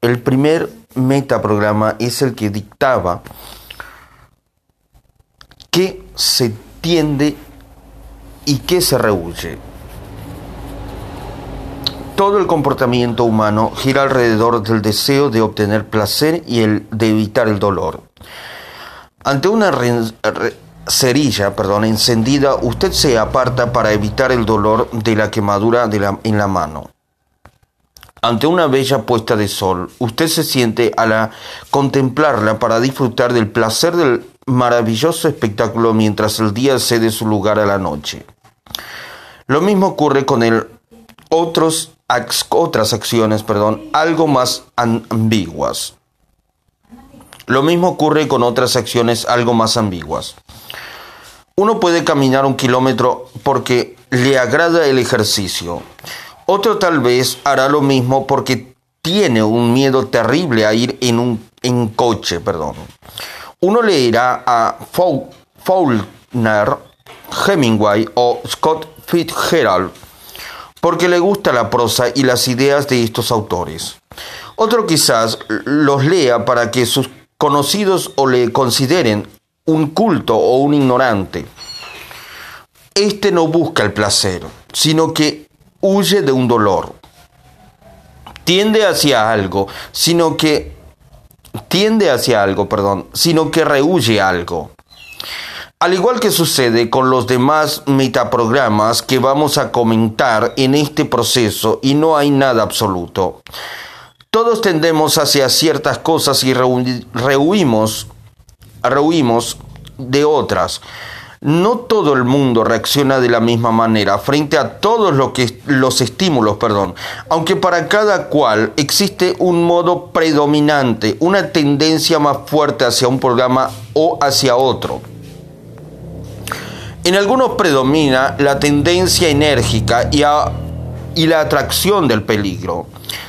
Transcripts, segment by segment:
El primer metaprograma es el que dictaba qué se tiende y qué se rehuye. Todo el comportamiento humano gira alrededor del deseo de obtener placer y el de evitar el dolor. Ante una cerilla perdón, encendida, usted se aparta para evitar el dolor de la quemadura en la mano. Ante una bella puesta de sol, usted se siente a la contemplarla para disfrutar del placer del maravilloso espectáculo mientras el día cede su lugar a la noche. Lo mismo ocurre con el otros otras acciones, perdón, algo más ambiguas. Lo mismo ocurre con otras acciones algo más ambiguas. Uno puede caminar un kilómetro porque le agrada el ejercicio. Otro tal vez hará lo mismo porque tiene un miedo terrible a ir en un en coche, perdón. Uno leerá a Faulkner, Hemingway o Scott Fitzgerald porque le gusta la prosa y las ideas de estos autores. Otro quizás los lea para que sus conocidos o le consideren un culto o un ignorante. Este no busca el placer, sino que huye de un dolor. Tiende hacia algo, sino que tiende hacia algo, perdón, sino que rehuye algo. Al igual que sucede con los demás metaprogramas que vamos a comentar en este proceso y no hay nada absoluto. Todos tendemos hacia ciertas cosas y rehuimos, rehuimos de otras. No todo el mundo reacciona de la misma manera frente a todos los estímulos, perdón, aunque para cada cual existe un modo predominante, una tendencia más fuerte hacia un programa o hacia otro. En algunos predomina la tendencia enérgica y la atracción del peligro.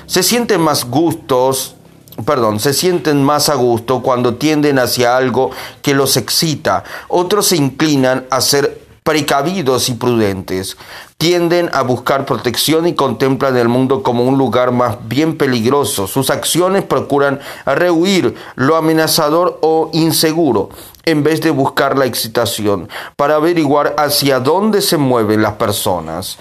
Se sienten más gustos, perdón, se sienten más a gusto cuando tienden hacia algo que los excita. Otros se inclinan a ser precavidos y prudentes. Tienden a buscar protección y contemplan el mundo como un lugar más bien peligroso. Sus acciones procuran rehuir lo amenazador o inseguro en vez de buscar la excitación, para averiguar hacia dónde se mueven las personas.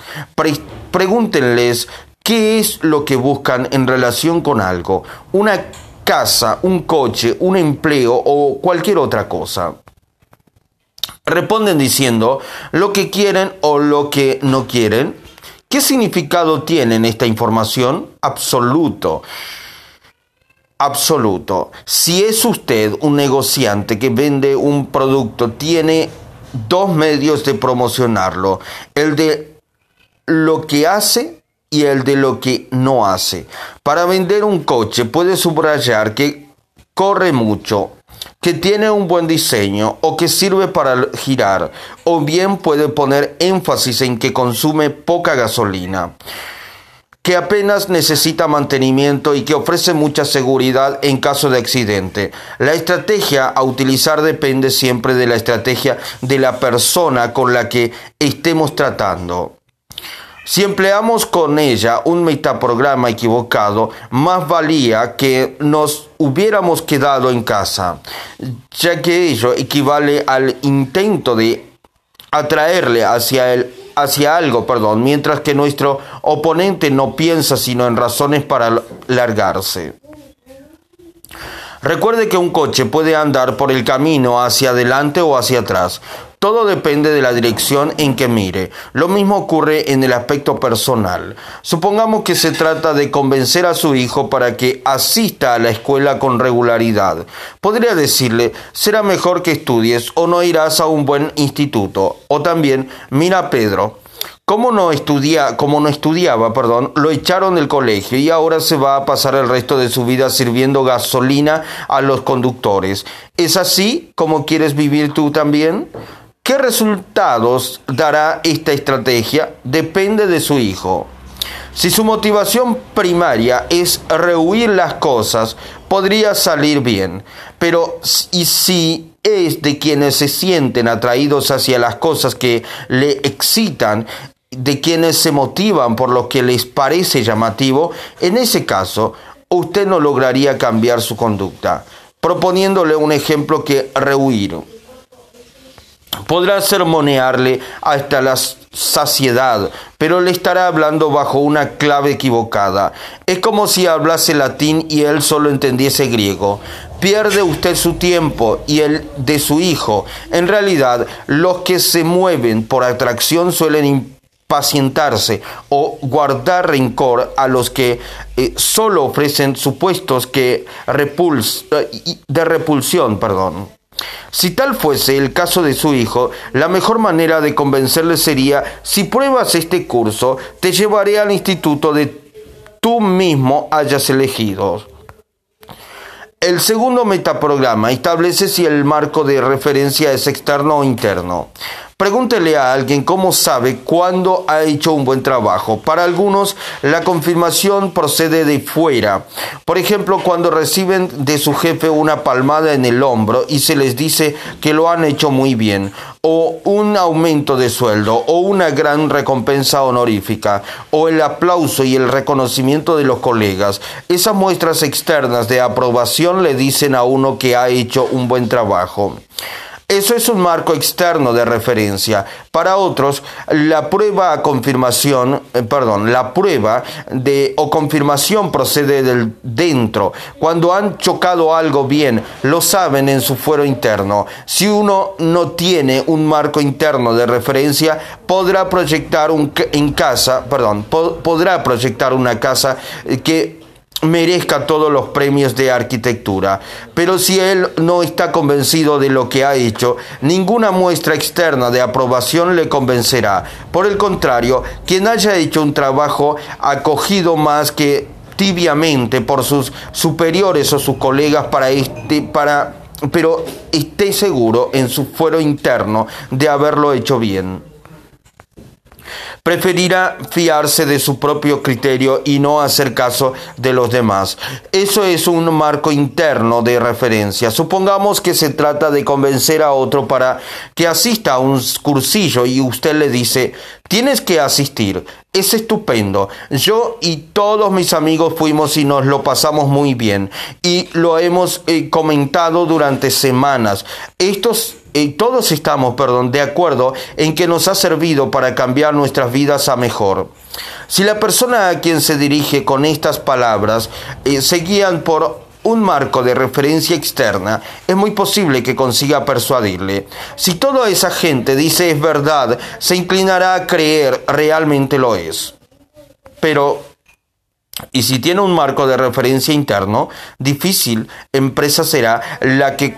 pregúntenles qué es lo que buscan en relación con algo, una casa, un coche, un empleo o cualquier otra cosa. Responden diciendo lo que quieren o lo que no quieren. ¿Qué significado tiene esta información? Absoluto absoluto. Si es usted un negociante que vende un producto, tiene dos medios de promocionarlo. El de lo que hace y el de lo que no hace. Para vender un coche puede subrayar que corre mucho, que tiene un buen diseño o que sirve para girar, o bien puede poner énfasis en que consume poca gasolina que apenas necesita mantenimiento y que ofrece mucha seguridad en caso de accidente. La estrategia a utilizar depende siempre de la estrategia de la persona con la que estemos tratando. Si empleamos con ella un metaprograma equivocado, más valía que nos hubiéramos quedado en casa, ya que ello equivale al intento de atraerle hacia el hacia algo, perdón, mientras que nuestro oponente no piensa sino en razones para largarse. Recuerde que un coche puede andar por el camino hacia adelante o hacia atrás. Todo depende de la dirección en que mire. Lo mismo ocurre en el aspecto personal. Supongamos que se trata de convencer a su hijo para que asista a la escuela con regularidad. Podría decirle, será mejor que estudies o no irás a un buen instituto. O también, mira Pedro, como no, estudia, como no estudiaba, perdón, lo echaron del colegio y ahora se va a pasar el resto de su vida sirviendo gasolina a los conductores. ¿Es así como quieres vivir tú también? ¿Qué resultados dará esta estrategia? Depende de su hijo. Si su motivación primaria es rehuir las cosas, podría salir bien. Pero y si es de quienes se sienten atraídos hacia las cosas que le excitan, de quienes se motivan por lo que les parece llamativo, en ese caso, usted no lograría cambiar su conducta, proponiéndole un ejemplo que rehuir. Podrá sermonearle hasta la saciedad, pero le estará hablando bajo una clave equivocada. Es como si hablase latín y él solo entendiese griego. Pierde usted su tiempo y el de su hijo. En realidad, los que se mueven por atracción suelen impacientarse o guardar rencor a los que eh, solo ofrecen supuestos que repuls eh, de repulsión, perdón. Si tal fuese el caso de su hijo, la mejor manera de convencerle sería, si pruebas este curso, te llevaré al instituto de tú mismo hayas elegido. El segundo metaprograma establece si el marco de referencia es externo o interno. Pregúntele a alguien cómo sabe cuándo ha hecho un buen trabajo. Para algunos, la confirmación procede de fuera. Por ejemplo, cuando reciben de su jefe una palmada en el hombro y se les dice que lo han hecho muy bien, o un aumento de sueldo, o una gran recompensa honorífica, o el aplauso y el reconocimiento de los colegas. Esas muestras externas de aprobación le dicen a uno que ha hecho un buen trabajo. Eso es un marco externo de referencia. Para otros, la prueba confirmación, eh, perdón, la prueba de o confirmación procede del dentro. Cuando han chocado algo bien, lo saben en su fuero interno. Si uno no tiene un marco interno de referencia, podrá proyectar un, en casa, perdón, podrá proyectar una casa que merezca todos los premios de arquitectura. Pero si él no está convencido de lo que ha hecho, ninguna muestra externa de aprobación le convencerá. Por el contrario, quien haya hecho un trabajo acogido más que tibiamente por sus superiores o sus colegas para este para pero esté seguro en su fuero interno de haberlo hecho bien preferirá fiarse de su propio criterio y no hacer caso de los demás. Eso es un marco interno de referencia. Supongamos que se trata de convencer a otro para que asista a un cursillo y usted le dice, tienes que asistir. Es estupendo. Yo y todos mis amigos fuimos y nos lo pasamos muy bien. Y lo hemos eh, comentado durante semanas. Estos y todos estamos, perdón, de acuerdo en que nos ha servido para cambiar nuestras vidas a mejor. Si la persona a quien se dirige con estas palabras eh, se guían por un marco de referencia externa, es muy posible que consiga persuadirle. Si toda esa gente dice es verdad, se inclinará a creer realmente lo es. Pero y si tiene un marco de referencia interno, difícil empresa será la, que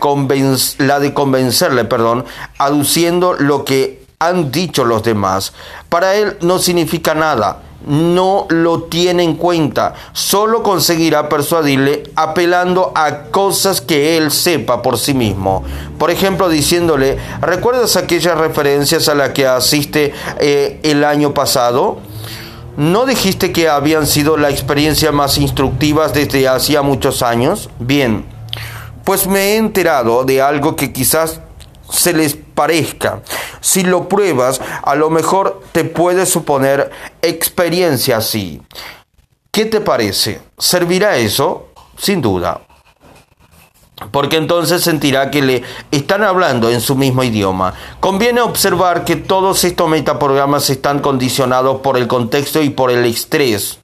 la de convencerle, perdón, aduciendo lo que han dicho los demás. Para él no significa nada, no lo tiene en cuenta, solo conseguirá persuadirle apelando a cosas que él sepa por sí mismo. Por ejemplo, diciéndole, ¿recuerdas aquellas referencias a las que asiste eh, el año pasado? ¿No dijiste que habían sido la experiencia más instructiva desde hacía muchos años? Bien, pues me he enterado de algo que quizás se les parezca. Si lo pruebas, a lo mejor te puede suponer experiencia así. ¿Qué te parece? ¿Servirá eso? Sin duda porque entonces sentirá que le están hablando en su mismo idioma. Conviene observar que todos estos metaprogramas están condicionados por el contexto y por el estrés.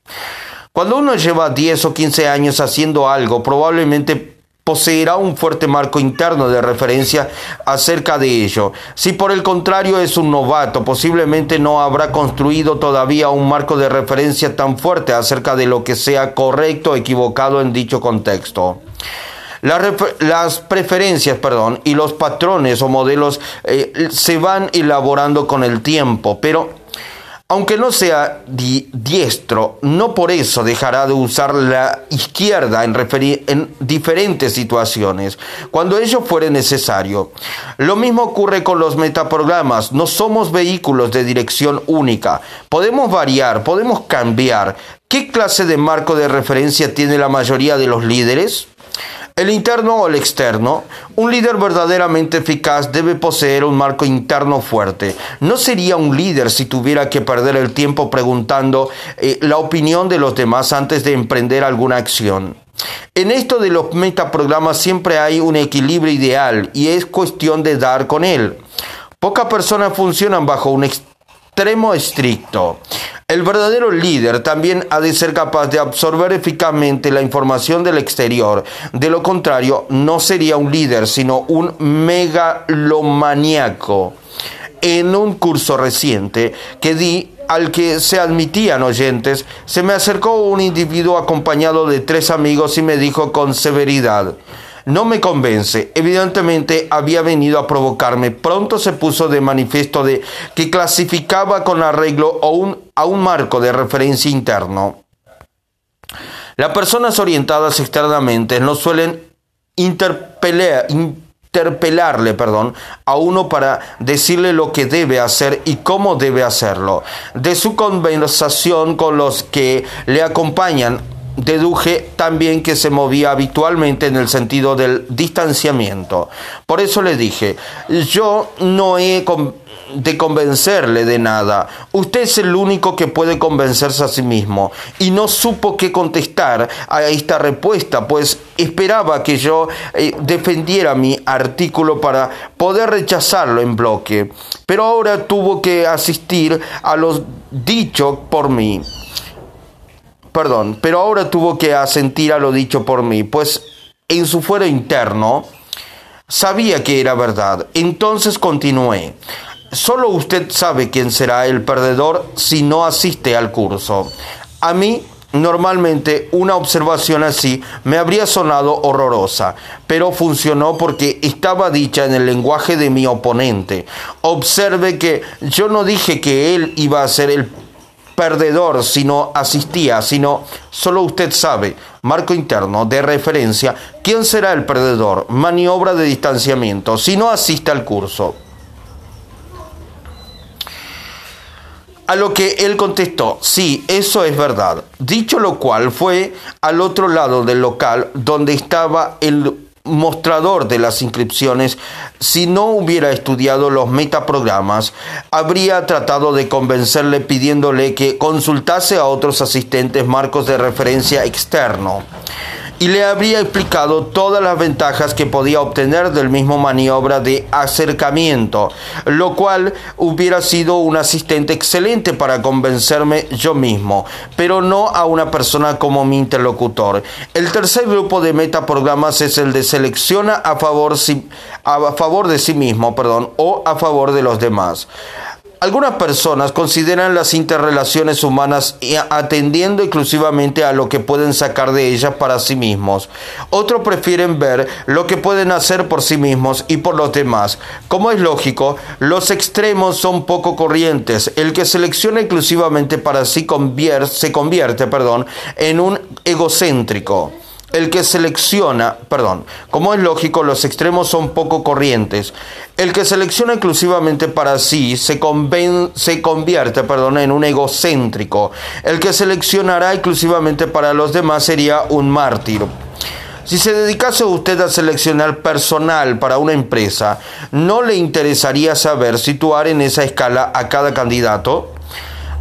Cuando uno lleva 10 o 15 años haciendo algo, probablemente poseerá un fuerte marco interno de referencia acerca de ello. Si por el contrario es un novato, posiblemente no habrá construido todavía un marco de referencia tan fuerte acerca de lo que sea correcto o equivocado en dicho contexto. Las, preferencias perdón, y los patrones o modelos eh, se van elaborando con el tiempo, pero aunque no sea diestro, no por eso dejará de usar la izquierda en, en, diferentes situaciones, cuando ello fuere necesario. Lo mismo ocurre con los metaprogramas. No somos vehículos de dirección única. Podemos variar, podemos cambiar. ¿Qué clase de marco de referencia tiene la mayoría de los líderes? El interno o el externo, un líder verdaderamente eficaz debe poseer un marco interno fuerte. No sería un líder si tuviera que perder el tiempo preguntando eh, la opinión de los demás antes de emprender alguna acción. En esto de los metaprogramas siempre hay un equilibrio ideal y es cuestión de dar con él. Pocas personas funcionan bajo un extremo estricto. El verdadero líder también ha de ser capaz de absorber eficazmente la información del exterior. De lo contrario, no sería un líder, sino un megalomaniaco. En un curso reciente que di al que se admitían oyentes, se me acercó un individuo acompañado de tres amigos y me dijo con severidad, no me convence. Evidentemente había venido a provocarme. Pronto se puso de manifiesto de que clasificaba con arreglo a un, a un marco de referencia interno. Las personas orientadas externamente no suelen interpelar, interpelarle, perdón, a uno para decirle lo que debe hacer y cómo debe hacerlo. De su conversación con los que le acompañan deduje también que se movía habitualmente en el sentido del distanciamiento. Por eso le dije, yo no he de convencerle de nada. Usted es el único que puede convencerse a sí mismo. Y no supo qué contestar a esta respuesta, pues esperaba que yo eh, defendiera mi artículo para poder rechazarlo en bloque. Pero ahora tuvo que asistir a los dichos por mí perdón, pero ahora tuvo que asentir a lo dicho por mí, pues en su fuero interno sabía que era verdad. Entonces continué. Solo usted sabe quién será el perdedor si no asiste al curso. A mí Normalmente una observación así me habría sonado horrorosa, pero funcionó porque estaba dicha en el lenguaje de mi oponente. Observe que yo no dije que él iba a ser el perdedor si no asistía, sino solo usted sabe, marco interno de referencia, quién será el perdedor, maniobra de distanciamiento, si no asiste al curso. A lo que él contestó, sí, eso es verdad. Dicho lo cual, fue al otro lado del local donde estaba el mostrador de las inscripciones, si no hubiera estudiado los metaprogramas, habría tratado de convencerle pidiéndole que consultase a otros asistentes marcos de referencia externo y le habría explicado todas las ventajas que podía obtener del mismo maniobra de acercamiento, lo cual hubiera sido un asistente excelente para convencerme yo mismo, pero no a una persona como mi interlocutor. El tercer grupo de metaprogramas es el de selecciona a favor, a favor de sí mismo perdón, o a favor de los demás. Algunas personas consideran las interrelaciones humanas atendiendo exclusivamente a lo que pueden sacar de ellas para sí mismos. Otros prefieren ver lo que pueden hacer por sí mismos y por los demás. Como es lógico, los extremos son poco corrientes. El que selecciona exclusivamente para sí se convierte perdón, en un egocéntrico el que selecciona, perdón, como es lógico, los extremos son poco corrientes. El que selecciona exclusivamente para sí se, convierte perdón, en un egocéntrico. El que seleccionará exclusivamente para los demás sería un mártir. Si se dedicase usted a seleccionar personal para una empresa, ¿no le interesaría saber situar en esa escala a cada candidato?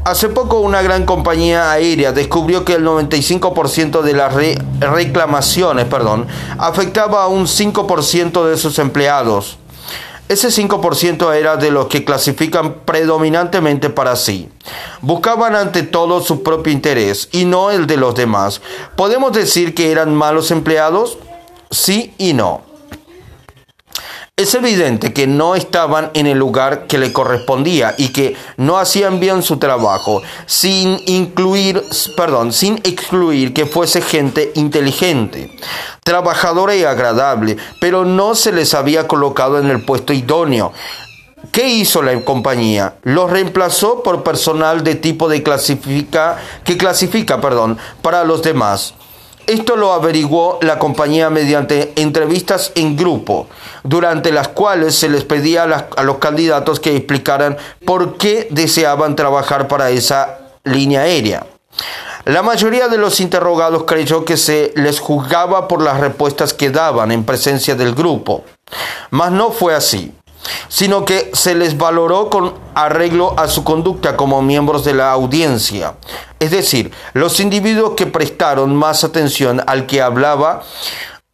Hace poco una gran compañía aérea descubrió que el 95% de las reclamaciones perdón, afectaba a un 5% de sus empleados. Ese 5% era de los que clasifican predominantemente para sí. Buscaban ante todo su propio interés y no el de los demás. ¿Podemos decir que eran malos empleados? Sí y no. Es evidente que no estaban en el lugar que le correspondía y que no hacían bien su trabajo, sin incluir, perdón, sin excluir que fuese gente inteligente, trabajadora y agradable, pero no se les había colocado en el puesto idóneo. ¿Qué hizo la compañía? Los reemplazó por personal de tipo de clasifica, que clasifica, perdón, para los demás. Esto lo averiguó la compañía mediante entrevistas en grupo, durante las cuales se les pedía a, los candidatos que explicaran por qué deseaban trabajar para esa línea aérea. La mayoría de los interrogados creyó que se les juzgaba por las respuestas que daban en presencia del grupo, mas no fue así. Sino que se les valoró con arreglo a su conducta como miembros de la audiencia. Es decir, los individuos que prestaron más atención al que hablaba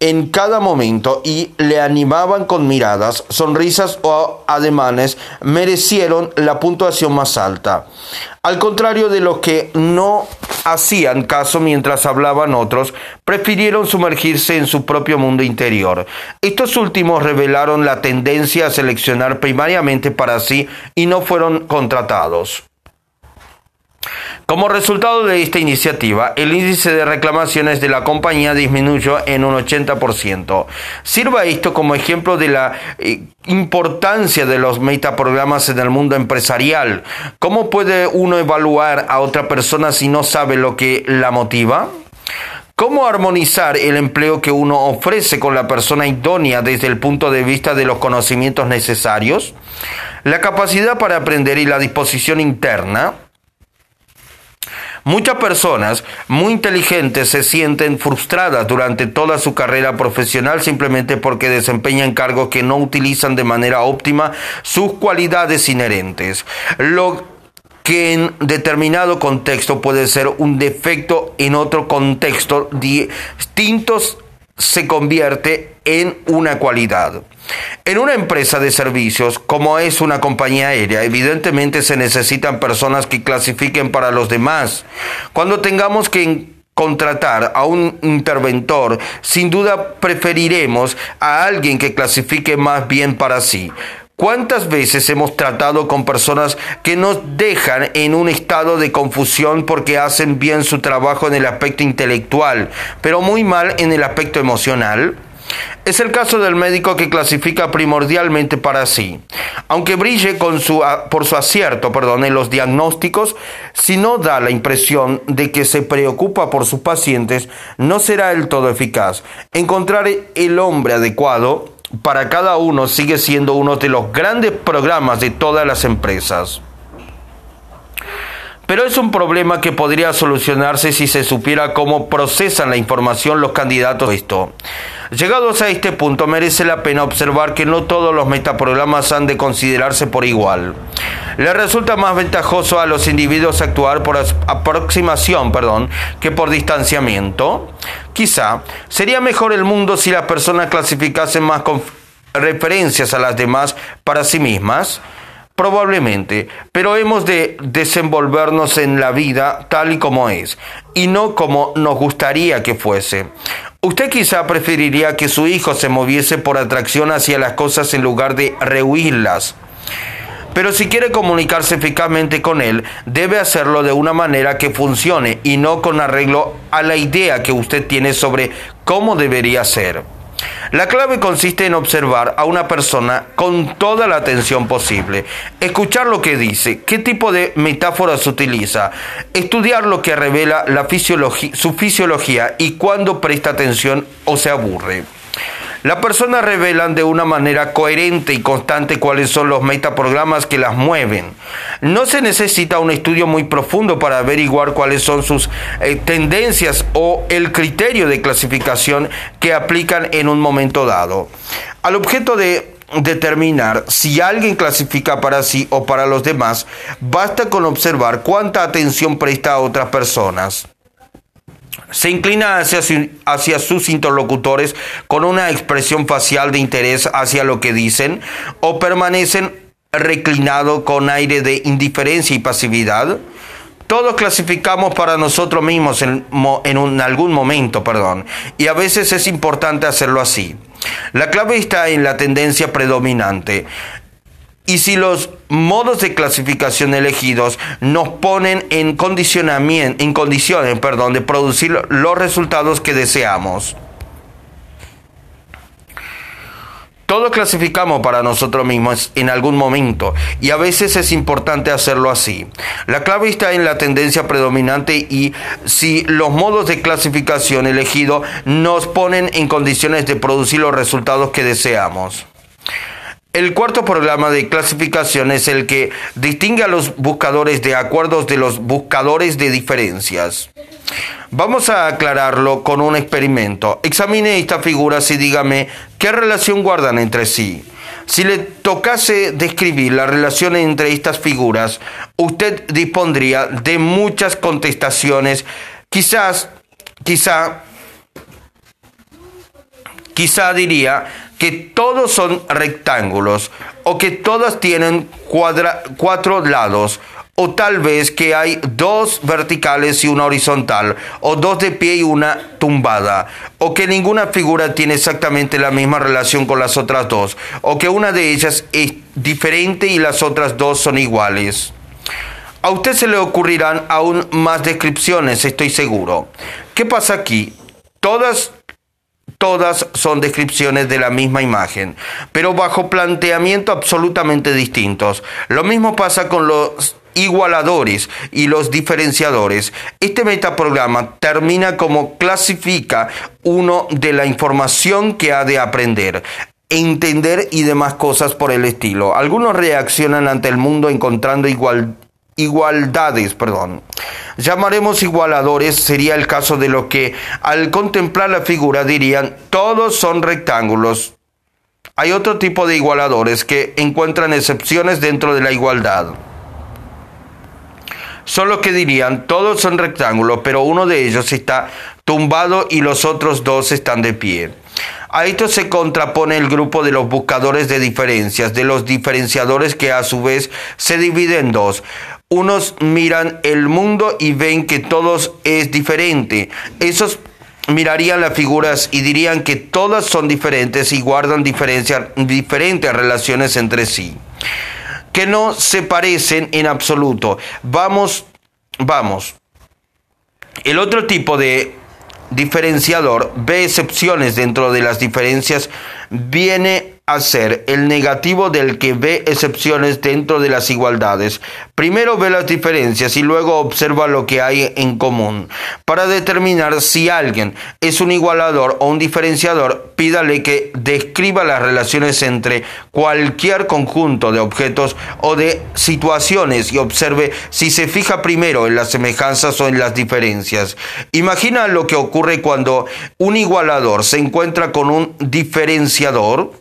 en cada momento y le animaban con miradas, sonrisas o ademanes, merecieron la puntuación más alta. Al contrario de los que no hacían caso mientras hablaban otros, prefirieron sumergirse en su propio mundo interior. Estos últimos revelaron la tendencia a seleccionar primariamente para sí y no fueron contratados. Como resultado de esta iniciativa, el índice de reclamaciones de la compañía disminuyó en un 80%. Sirva esto como ejemplo de la eh, importancia de los metaprogramas en el mundo empresarial. ¿Cómo puede uno evaluar a otra persona si no sabe lo que la motiva? ¿Cómo armonizar el empleo que uno ofrece con la persona idónea desde el punto de vista de los conocimientos necesarios? La capacidad para aprender y la disposición interna Muchas personas muy inteligentes se sienten frustradas durante toda su carrera profesional simplemente porque desempeñan cargos que no utilizan de manera óptima sus cualidades inherentes. Lo que en determinado contexto puede ser un defecto, en otro contexto distintos se convierte en una cualidad. En una empresa de servicios, como es una compañía aérea, evidentemente se necesitan personas que clasifiquen para los demás. Cuando tengamos que contratar a un interventor, sin duda preferiremos a alguien que clasifique más bien para sí. ¿Cuántas veces hemos tratado con personas que nos dejan en un estado de confusión porque hacen bien su trabajo en el aspecto intelectual, pero muy mal en el aspecto emocional? Es el caso del médico que clasifica primordialmente para sí. Aunque brille por su acierto en los diagnósticos, si no da la impresión de que se preocupa por sus pacientes, no será el todo eficaz. Encontrar el hombre adecuado para cada uno sigue siendo uno de los grandes programas de todas las empresas. Pero es un problema que podría solucionarse si se supiera cómo procesan la información los candidatos. Esto. Llegados a este punto, merece la pena observar que no todos los metaprogramas han de considerarse por igual. Le resulta más ventajoso a los individuos actuar por aproximación perdón, que por distanciamiento. Quizá sería mejor el mundo si las personas clasificasen más con referencias a las demás para sí mismas. Probablemente, pero hemos de desenvolvernos en la vida tal y como es, y no como nos gustaría que fuese. Usted quizá preferiría que su hijo se moviese por atracción hacia las cosas en lugar de rehuirlas. Pero si quiere comunicarse eficazmente con él, debe hacerlo de una manera que funcione y no con arreglo a la idea que usted tiene sobre cómo debería ser. La clave consiste en observar a una persona con toda la atención posible, escuchar lo que dice, qué tipo de metáforas utiliza, estudiar lo que revela la su fisiología y cuándo presta atención o se aburre. Las personas revelan de una manera coherente y constante cuáles son los metaprogramas que las mueven. No se necesita un estudio muy profundo para averiguar cuáles son sus eh, tendencias o el criterio de clasificación que aplican en un momento dado. Al objeto de determinar si alguien clasifica para sí o para los demás, basta con observar cuánta atención presta a otras personas se inclina hacia, sus interlocutores con una expresión facial de interés hacia lo que dicen o permanecen reclinado con aire de indiferencia y pasividad. Todos clasificamos para nosotros mismos en algún momento, perdón, y a veces es importante hacerlo así. La clave está en la tendencia predominante. Y si los modos de clasificación elegidos nos ponen en, condicionamiento, en condiciones perdón, de producir los resultados que deseamos. Todos clasificamos para nosotros mismos en algún momento y a veces es importante hacerlo así. La clave está en la tendencia predominante y si los modos de clasificación elegidos nos ponen en condiciones de producir los resultados que deseamos. El cuarto programa de clasificación es el que distingue a los buscadores de acuerdos de los buscadores de diferencias. Vamos a aclararlo con un experimento. Examine esta figura y dígame qué relación guardan entre sí. Si le tocase describir la relación entre estas figuras, usted dispondría de muchas contestaciones, quizás, quizá, quizá diría que todos son rectángulos o que todas tienen cuatro lados o tal vez que hay dos verticales y una horizontal, o dos de pie y una tumbada, o que ninguna figura tiene exactamente la misma relación con las otras dos, o que una de ellas es diferente y las otras dos son iguales. A usted se le ocurrirán aún más descripciones, estoy seguro. ¿Qué pasa aquí? Todas todas son descripciones de la misma imagen, pero bajo planteamiento absolutamente distintos. Lo mismo pasa con los igualadores y los diferenciadores. Este metaprograma termina como clasifica uno de la información que ha de aprender entender y demás cosas por el estilo. Algunos reaccionan ante el mundo encontrando igualdades, perdón. Llamaremos igualadores, sería el caso de lo que al contemplar la figura dirían, todos son rectángulos. Hay otro tipo de igualadores que encuentran excepciones dentro de la igualdad. Solo que dirían, todos son rectángulos, pero uno de ellos está tumbado y los otros dos están de pie. A esto se contrapone el grupo de los buscadores de diferencias, de los diferenciadores que a su vez se dividen en dos. Unos miran el mundo y ven que todos es diferente. Esos mirarían las figuras y dirían que todas son diferentes y guardan diferentes relaciones entre sí que no se parecen en absoluto. Vamos, vamos. El otro tipo de diferenciador ve excepciones dentro de las diferencias, viene ser el negativo del que ve excepciones dentro de las igualdades. Primero ve las diferencias y luego observa lo que hay en común. Para determinar si alguien es un igualador o un diferenciador, pídale que describa las relaciones entre cualquier conjunto de objetos o de situaciones y observe si se fija primero en las semejanzas o en las diferencias. Imagina lo que ocurre cuando un igualador se encuentra con un diferenciador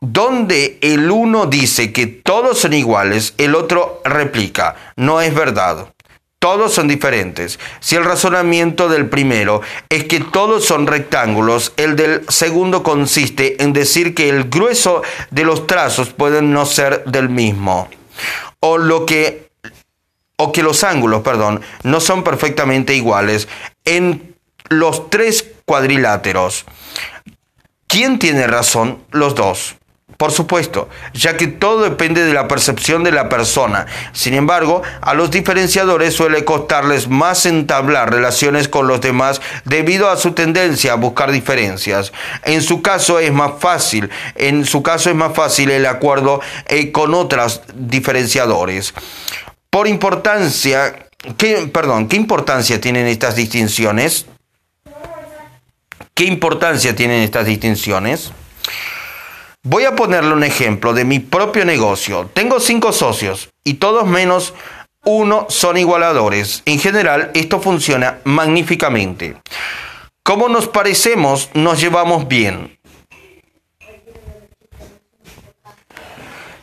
donde el uno dice que todos son iguales, el otro replica, no es verdad. Todos son diferentes. Si el razonamiento del primero es que todos son rectángulos, el del segundo consiste en decir que el grueso de los trazos pueden no ser del mismo. O lo que o que los ángulos, perdón, no son perfectamente iguales en los tres cuadriláteros. ¿Quién tiene razón? Los dos. Por supuesto, ya que todo depende de la percepción de la persona. Sin embargo, a los diferenciadores suele costarles más entablar relaciones con los demás debido a su tendencia a buscar diferencias. En su caso es más fácil, en su caso es más fácil el acuerdo eh, con otros diferenciadores. Por importancia, ¿qué, perdón, ¿qué importancia tienen estas distinciones? ¿Qué importancia tienen estas distinciones? Voy a ponerle un ejemplo de mi propio negocio. Tengo cinco socios y todos menos uno son igualadores. En general, esto funciona magníficamente. Como nos parecemos, nos llevamos bien.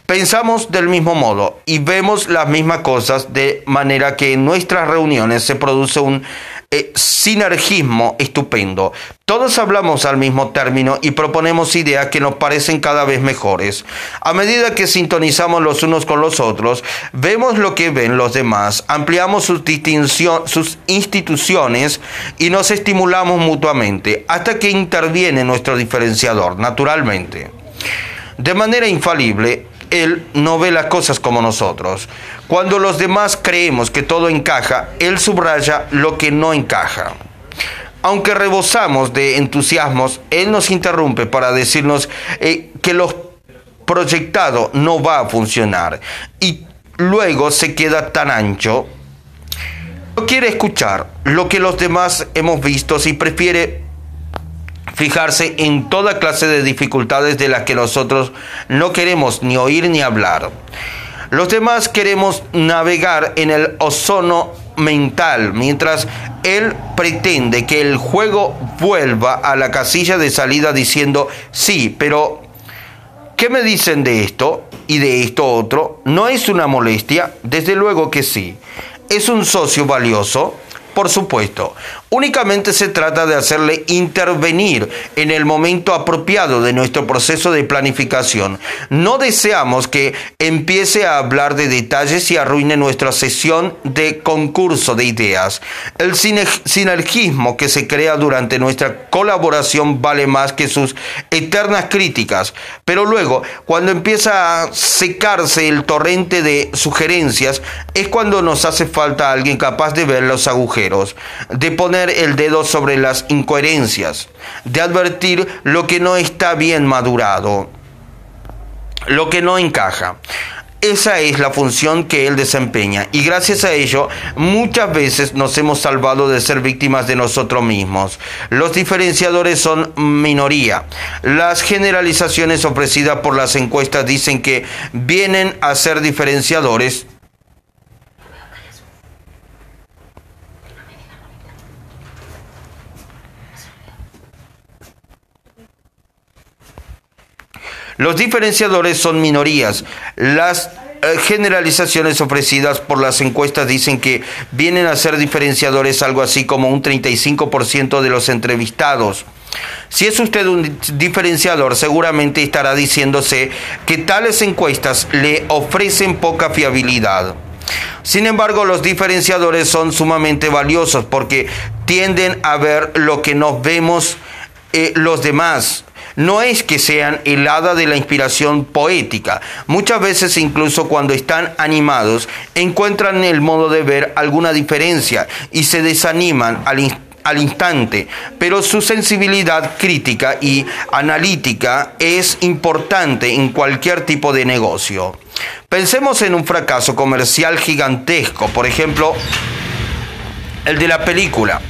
Pensamos del mismo modo y vemos las mismas cosas de manera que en nuestras reuniones se produce un eh, sinergismo estupendo. Todos hablamos al mismo término y proponemos ideas que nos parecen cada vez mejores. A medida que sintonizamos los unos con los otros, vemos lo que ven los demás, ampliamos sus, sus instituciones y nos estimulamos mutuamente, hasta que interviene nuestro diferenciador, naturalmente. De manera infalible, él no ve las cosas como nosotros. Cuando los demás creemos que todo encaja, Él subraya lo que no encaja. Aunque rebosamos de entusiasmos, Él nos interrumpe para decirnos eh, que lo proyectado no va a funcionar y luego se queda tan ancho. No quiere escuchar lo que los demás hemos visto y prefiere fijarse en toda clase de dificultades de las que nosotros no queremos ni oír ni hablar. Los demás queremos navegar en el ozono mental, mientras él pretende que el juego vuelva a la casilla de salida diciendo sí, pero ¿Qué me dicen de esto y de esto otro? ¿No es una molestia? Desde luego que sí. ¿Es un socio valioso? Por supuesto, únicamente se trata de hacerle intervenir en el momento apropiado de nuestro proceso de planificación. No deseamos que empiece a hablar de detalles y arruine nuestra sesión de concurso de ideas. El sinergismo que se crea durante nuestra colaboración vale más que sus eternas críticas, pero luego, cuando empieza a secarse el torrente de sugerencias, es cuando nos hace falta alguien capaz de ver los agujeros de poner el dedo sobre las incoherencias, de advertir lo que no está bien madurado, lo que no encaja. Esa es la función que él desempeña y gracias a ello muchas veces nos hemos salvado de ser víctimas de nosotros mismos. Los diferenciadores son minoría. Las generalizaciones ofrecidas por las encuestas dicen que vienen a ser diferenciadores Los diferenciadores son minorías. Las eh, generalizaciones ofrecidas por las encuestas dicen que vienen a ser diferenciadores algo así como un 35% de los entrevistados. Si es usted un diferenciador, seguramente estará diciéndose que tales encuestas le ofrecen poca fiabilidad. Sin embargo, los diferenciadores son sumamente valiosos porque tienden a ver lo que nos vemos eh, los demás no es que sean el hada de la inspiración poética. Muchas veces incluso cuando están animados encuentran el modo de ver alguna diferencia y se desaniman al al instante, pero su sensibilidad crítica y analítica es importante en cualquier tipo de negocio. Pensemos en un fracaso comercial gigantesco, por ejemplo, el de la película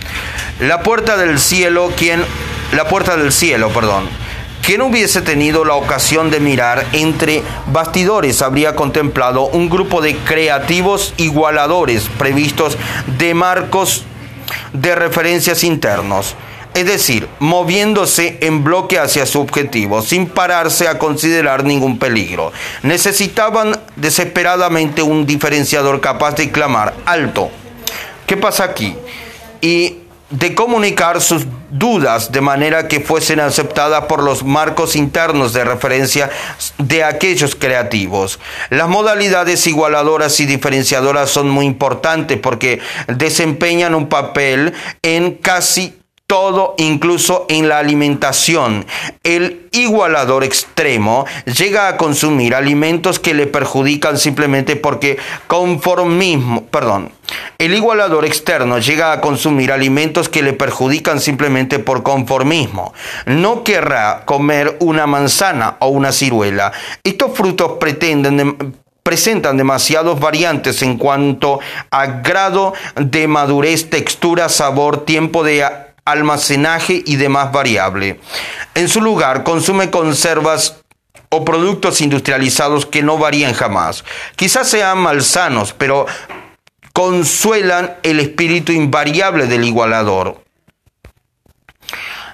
La Puerta del Cielo, quien La Puerta del Cielo, perdón quien hubiese tenido la ocasión de mirar entre bastidores habría contemplado un grupo de creativos igualadores previstos de marcos de referencias internos, es decir, moviéndose en bloque hacia su objetivo, sin pararse a considerar ningún peligro. Necesitaban desesperadamente un diferenciador capaz de clamar alto. ¿Qué pasa aquí? Y de comunicar sus dudas de manera que fuesen aceptadas por los marcos internos de referencia de aquellos creativos. Las modalidades igualadoras y diferenciadoras son muy importantes porque desempeñan un papel en casi todo, incluso en la alimentación. El igualador extremo llega a consumir alimentos que le perjudican simplemente porque conformismo, perdón, el igualador externo llega a consumir alimentos que le perjudican simplemente por conformismo. No querrá comer una manzana o una ciruela. Estos frutos presentan demasiados variantes en cuanto a grado de madurez, textura, sabor, tiempo de almacenaje y demás variable. En su lugar, consume conservas o productos industrializados que no varían jamás. Quizás sean malsanos, pero consuelan el espíritu invariable del igualador.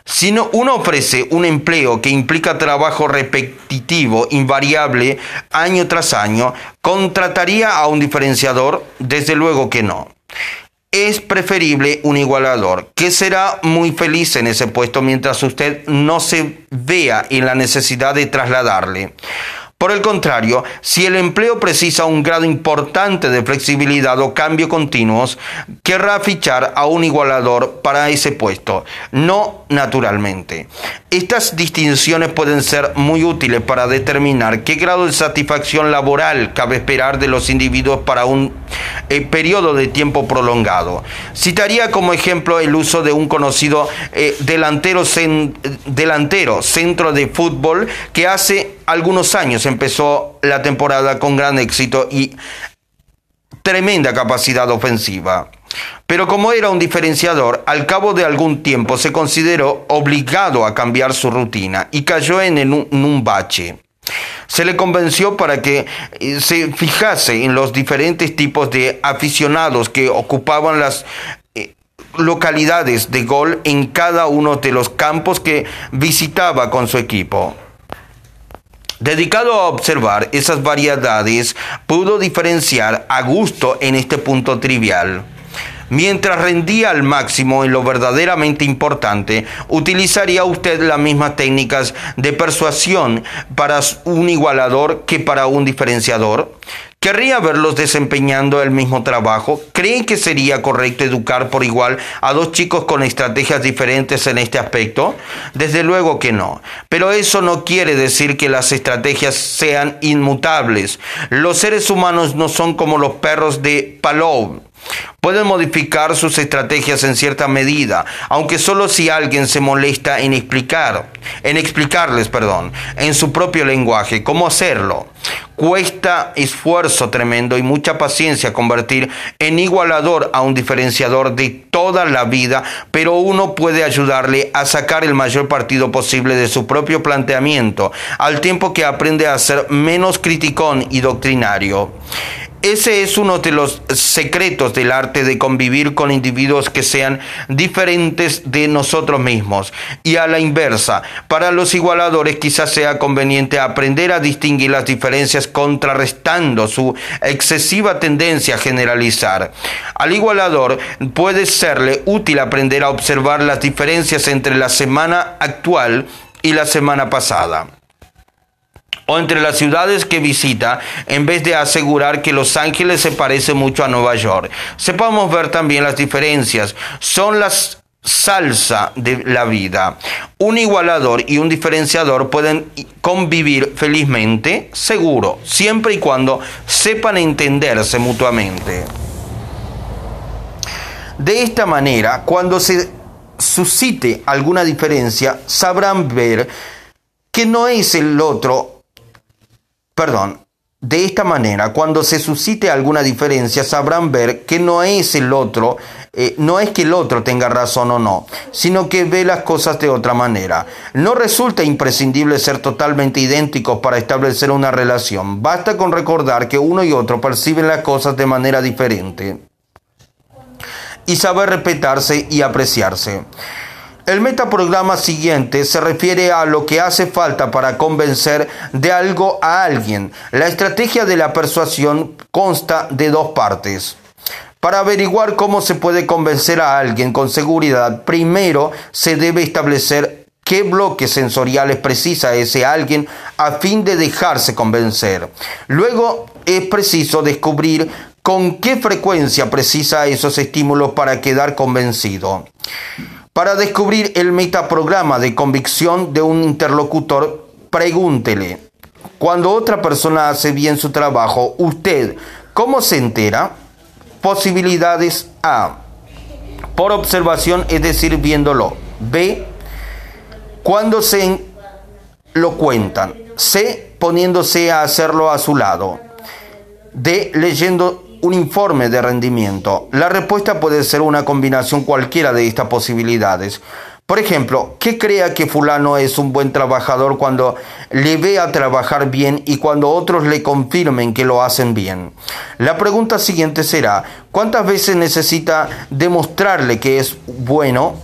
Si uno ofrece un empleo que implica trabajo repetitivo, invariable, año tras año, ¿contrataría a un diferenciador? Desde luego que no es preferible un igualador, que será muy feliz en ese puesto mientras usted no se vea en la necesidad de trasladarle. Por el contrario, si el empleo precisa un grado importante de flexibilidad o cambio continuos, querrá fichar a un igualador para ese puesto, no naturalmente. Estas distinciones pueden ser muy útiles para determinar qué grado de satisfacción laboral cabe esperar de los individuos para un eh, periodo de tiempo prolongado. Citaría como ejemplo el uso de un conocido eh, delantero, delantero centro de fútbol que hace algunos años empezó la temporada con gran éxito y tremenda capacidad ofensiva. Pero como era un diferenciador, al cabo de algún tiempo se consideró obligado a cambiar su rutina y cayó en un, bache. Se le convenció para que eh, se fijase en los diferentes tipos de aficionados que ocupaban las eh, localidades de gol en cada uno de los campos que visitaba con su equipo. Dedicado a observar esas variedades, pudo diferenciar a gusto en este punto trivial. Mientras rendía al máximo en lo verdaderamente importante, utilizaría usted las mismas técnicas de persuasión para un igualador que para un diferenciador. ¿Querría verlos desempeñando el mismo trabajo? ¿Creen que sería correcto educar por igual a dos chicos con estrategias diferentes en este aspecto? Desde luego que no. Pero eso no quiere decir que las estrategias sean inmutables. Los seres humanos no son como los perros de Palov Pueden modificar sus estrategias en cierta medida, aunque solo si alguien se molesta en explicar, en explicarles, perdón, en su propio lenguaje cómo hacerlo. Cuesta esfuerzo tremendo y mucha paciencia convertir en igualador a un diferenciador de toda la vida, pero uno puede ayudarle a sacar el mayor partido posible de su propio planteamiento, al tiempo que aprende a ser menos criticón y doctrinario. Ese es uno de los secretos del arte de convivir con individuos que sean diferentes de nosotros mismos. Y a la inversa, para los igualadores quizás sea conveniente aprender a distinguir las diferencias contrarrestando su excesiva tendencia a generalizar. Al igualador puede serle útil aprender a observar las diferencias entre la semana actual y la semana pasada entre las ciudades que visita, en vez de asegurar que Los Ángeles se parece mucho a Nueva York. Sepamos ver también las diferencias. Son las salsa de la vida. Un igualador y un diferenciador pueden convivir felizmente, seguro, siempre y cuando sepan entenderse mutuamente. De esta manera, cuando se suscite alguna diferencia, sabrán ver que no es el otro Perdón. De esta manera, cuando se suscite alguna diferencia, sabrán ver que no es el otro, eh, no es que el otro tenga razón o no, sino que ve las cosas de otra manera. No resulta imprescindible ser totalmente idénticos para establecer una relación. Basta con recordar que uno y otro perciben las cosas de manera diferente y saber respetarse y apreciarse. El metaprograma siguiente se refiere a lo que hace falta para convencer de algo a alguien. La estrategia de la persuasión consta de dos partes. Para averiguar cómo se puede convencer a alguien con seguridad, primero se debe establecer qué bloques sensoriales precisa ese alguien a fin de dejarse convencer. Luego es preciso descubrir con qué frecuencia precisa esos estímulos para quedar convencido. Para descubrir el metaprograma de convicción de un interlocutor, pregúntele, cuando otra persona hace bien su trabajo, ¿usted cómo se entera? Posibilidades A. Por observación, es decir, viéndolo. B. Cuando se lo cuentan. C. Poniéndose a hacerlo a su lado. D. Leyendo un informe de rendimiento. La respuesta puede ser una combinación cualquiera de estas posibilidades. Por ejemplo, ¿qué crea que fulano es un buen trabajador cuando le vea trabajar bien y cuando otros le confirmen que lo hacen bien? La pregunta siguiente será, ¿cuántas veces necesita demostrarle que es bueno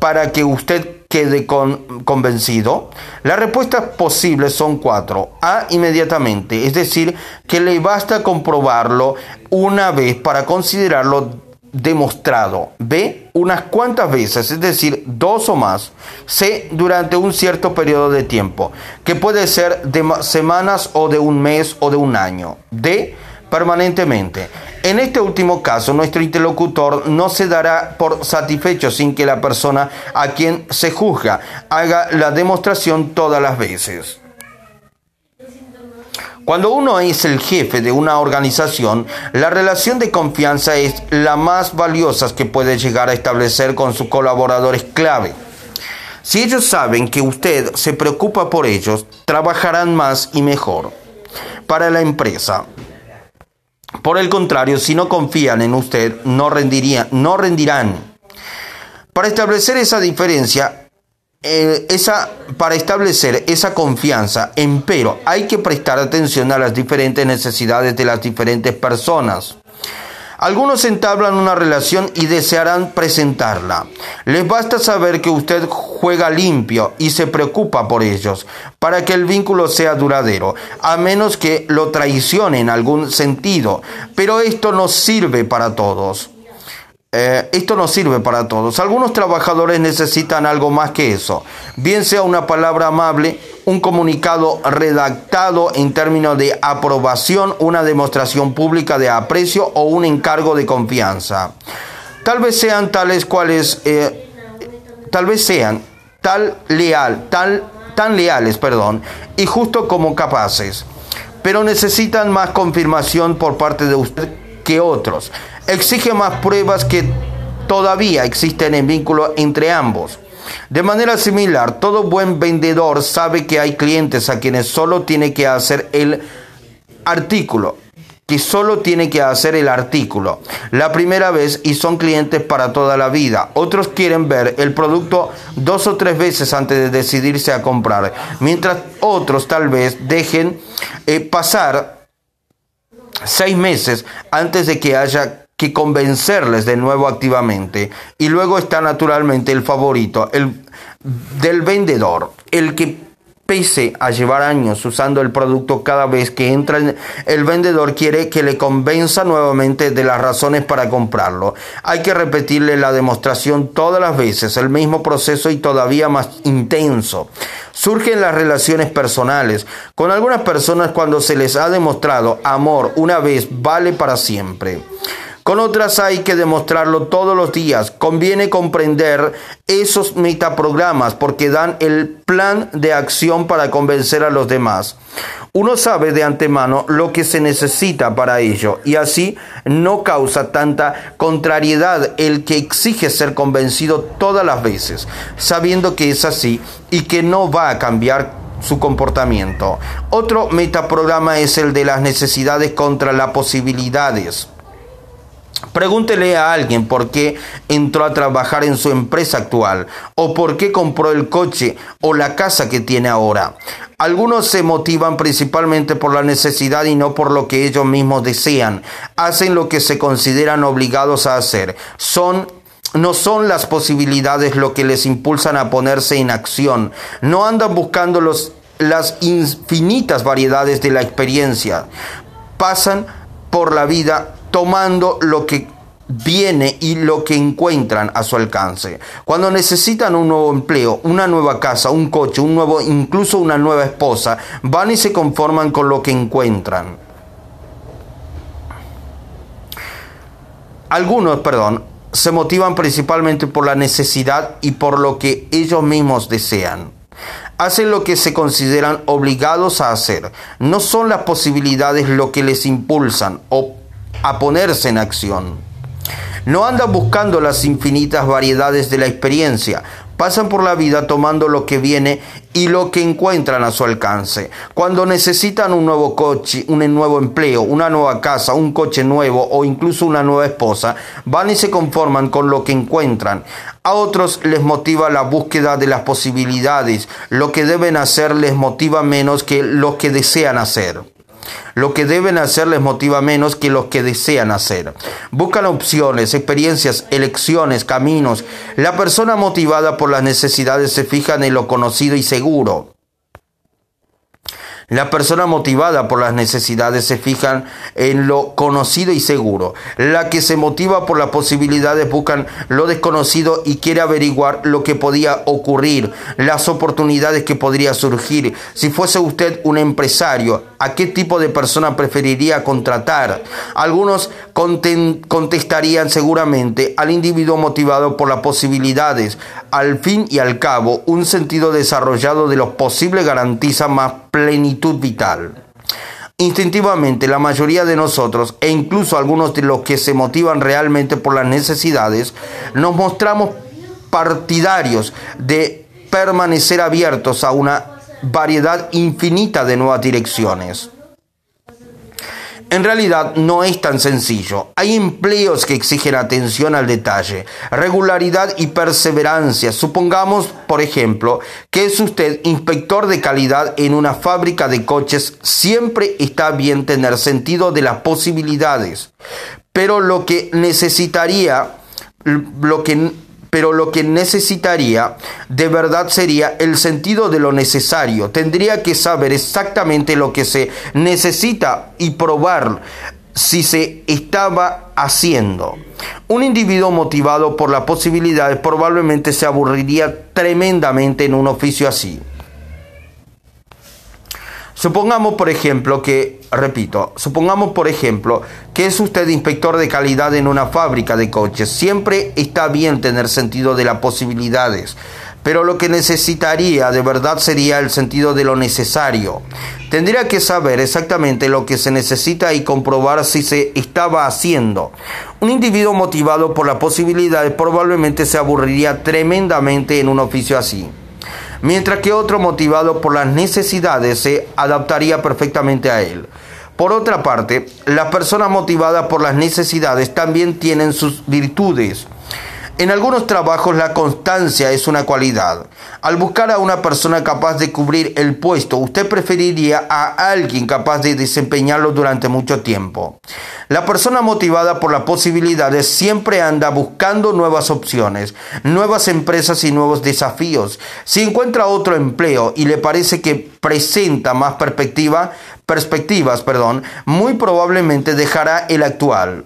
para que usted quede convencido? Las respuestas posibles son cuatro. A, inmediatamente, es decir, que le basta comprobarlo una vez para considerarlo demostrado. B, unas cuantas veces, es decir, dos o más. C, durante un cierto periodo de tiempo, que puede ser de semanas o de un mes o de un año. D, permanentemente. En este último caso, nuestro interlocutor no se dará por satisfecho sin que la persona a quien se juzga haga la demostración todas las veces. Cuando uno es el jefe de una organización, la relación de confianza es la más valiosa que puede llegar a establecer con sus colaboradores clave. Si ellos saben que usted se preocupa por ellos, trabajarán más y mejor para la empresa. Por el contrario, si no confían en usted, no, rendirían, no rendirán. Para establecer esa diferencia, eh, esa, para establecer esa confianza, empero, hay que prestar atención a las diferentes necesidades de las diferentes personas. Algunos entablan una relación y desearán presentarla. Les basta saber que usted juega limpio y se preocupa por ellos para que el vínculo sea duradero, a menos que lo traicione en algún sentido. Pero esto no sirve para todos. Eh, esto no sirve para todos. Algunos trabajadores necesitan algo más que eso. Bien sea una palabra amable, un comunicado redactado en términos de aprobación, una demostración pública de aprecio o un encargo de confianza. Tal vez sean tales cuales, eh, tal vez sean tal leal, tal, tan leales, perdón, y justo como capaces. Pero necesitan más confirmación por parte de usted que otros exige más pruebas que todavía existen en vínculo entre ambos. De manera similar, todo buen vendedor sabe que hay clientes a quienes solo tiene que hacer el artículo, que solo tiene que hacer el artículo la primera vez y son clientes para toda la vida. Otros quieren ver el producto dos o tres veces antes de decidirse a comprar, mientras otros tal vez dejen eh, pasar seis meses antes de que haya que convencerles de nuevo activamente. Y luego está naturalmente el favorito, el del vendedor, el que pese a llevar años usando el producto cada vez que entra el vendedor quiere que le convenza nuevamente de las razones para comprarlo. Hay que repetirle la demostración todas las veces, el mismo proceso y todavía más intenso. Surgen las relaciones personales. Con algunas personas cuando se les ha demostrado amor una vez vale para siempre. Con otras hay que demostrarlo todos los días. Conviene comprender esos metaprogramas porque dan el plan de acción para convencer a los demás. Uno sabe de antemano lo que se necesita para ello y así no causa tanta contrariedad el que exige ser convencido todas las veces, sabiendo que es así y que no va a cambiar su comportamiento. Otro metaprograma es el de las necesidades contra las posibilidades. Pregúntele a alguien por qué entró a trabajar en su empresa actual o por qué compró el coche o la casa que tiene ahora. Algunos se motivan principalmente por la necesidad y no por lo que ellos mismos desean. Hacen lo que se consideran obligados a hacer. Son no son las posibilidades lo que les impulsan a ponerse en acción. No andan buscando los, las infinitas variedades de la experiencia. Pasan por la vida tomando lo que viene y lo que encuentran a su alcance. Cuando necesitan un nuevo empleo, una nueva casa, un coche, un nuevo, incluso una nueva esposa, van y se conforman con lo que encuentran. Algunos, perdón, se motivan principalmente por la necesidad y por lo que ellos mismos desean. Hacen lo que se consideran obligados a hacer. No son las posibilidades lo que les impulsan o a ponerse en acción. No andan buscando las infinitas variedades de la experiencia, pasan por la vida tomando lo que viene y lo que encuentran a su alcance. Cuando necesitan un nuevo coche, un nuevo empleo, una nueva casa, un coche nuevo o incluso una nueva esposa, van y se conforman con lo que encuentran. A otros les motiva la búsqueda de las posibilidades. Lo que deben hacer les motiva menos que lo que desean hacer. Lo que deben hacer les motiva menos que lo que desean hacer. Buscan opciones, experiencias, elecciones, caminos. La persona motivada por las necesidades se fija en lo conocido y seguro. La persona motivada por las necesidades se fijan en lo conocido y seguro. La que se motiva por las posibilidades buscan lo desconocido y quiere averiguar lo que podía ocurrir, las oportunidades que podría surgir. Si fuese usted un empresario, ¿a qué tipo de persona preferiría contratar? Algunos contestarían seguramente al individuo motivado por las posibilidades. Al fin y al cabo, un sentido desarrollado de lo posible garantiza más plenitud vital. Instintivamente, la mayoría de nosotros, e incluso algunos de los que se motivan realmente por las necesidades, nos mostramos partidarios de permanecer abiertos a una variedad infinita de nuevas direcciones. En realidad no es tan sencillo. Hay empleos que exigen atención al detalle, regularidad y perseverancia. Supongamos, por ejemplo, que es usted inspector de calidad en una fábrica de coches. Siempre está bien tener sentido de las posibilidades. pero lo que necesitaría, lo que, pero lo que necesitaría de verdad sería el sentido de lo necesario. Tendría que saber exactamente lo que se necesita y probar si se estaba haciendo. Un individuo motivado por la posibilidad probablemente se aburriría tremendamente en un oficio así. Supongamos, por ejemplo, que, repito, supongamos, por ejemplo, que es usted inspector de calidad en una fábrica de coches. Siempre está bien tener sentido de las posibilidades, pero lo que necesitaría de verdad sería el sentido de lo necesario. Tendría que saber exactamente lo que se necesita y comprobar si se estaba haciendo. Un individuo motivado por las posibilidades probablemente se aburriría tremendamente en un oficio así mientras que otro motivado por las necesidades se adaptaría perfectamente a él. Por otra parte, las personas motivadas por las necesidades también tienen sus virtudes. En algunos trabajos la constancia es una cualidad. Al buscar a una persona capaz de cubrir el puesto, usted preferiría a alguien capaz de desempeñarlo durante mucho tiempo. La persona motivada por las posibilidades siempre anda buscando nuevas opciones, nuevas empresas y nuevos desafíos. Si encuentra otro empleo y le parece que presenta más perspectiva, perspectivas, perdón, muy probablemente dejará el actual.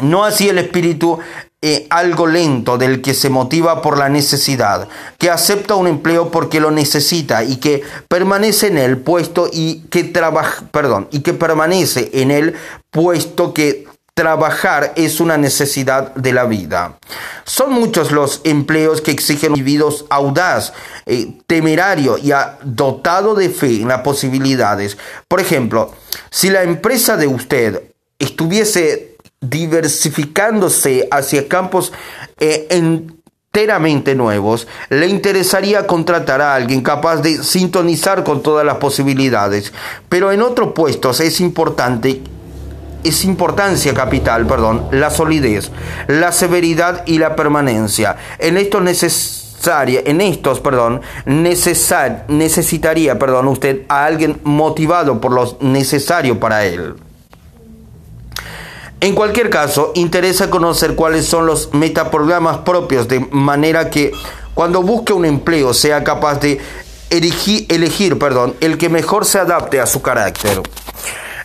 No así el espíritu eh, algo lento del que se motiva por la necesidad, que acepta un empleo porque lo necesita y que permanece en el puesto y que trabaja, perdón, y que permanece en el puesto que trabajar es una necesidad de la vida. Son muchos los empleos que exigen individuos audaz, eh, temerario y dotado de fe en las posibilidades. Por ejemplo, si la empresa de usted estuviese diversificándose hacia campos eh, enteramente nuevos, le interesaría contratar a alguien capaz de sintonizar con todas las posibilidades. Pero en otros puestos es importante es importancia capital, perdón, la solidez, la severidad y la permanencia. En estos necesaria, en estos, perdón, necesar, necesitaría, perdón, usted a alguien motivado por lo necesario para él. En cualquier caso, interesa conocer cuáles son los metaprogramas propios de manera que cuando busque un empleo sea capaz de elegir, el que mejor se adapte a su carácter.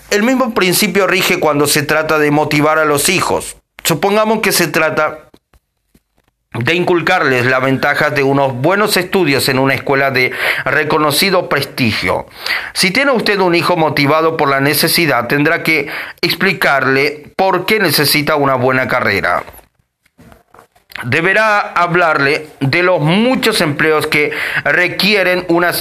El mismo principio rige cuando se trata de motivar a los hijos. Supongamos que se trata de inculcarles las ventajas de unos buenos estudios en una escuela de reconocido prestigio. Si tiene usted un hijo motivado por la necesidad, tendrá que explicarle por qué necesita una buena carrera. Deberá hablarle de los muchos empleos que requieren una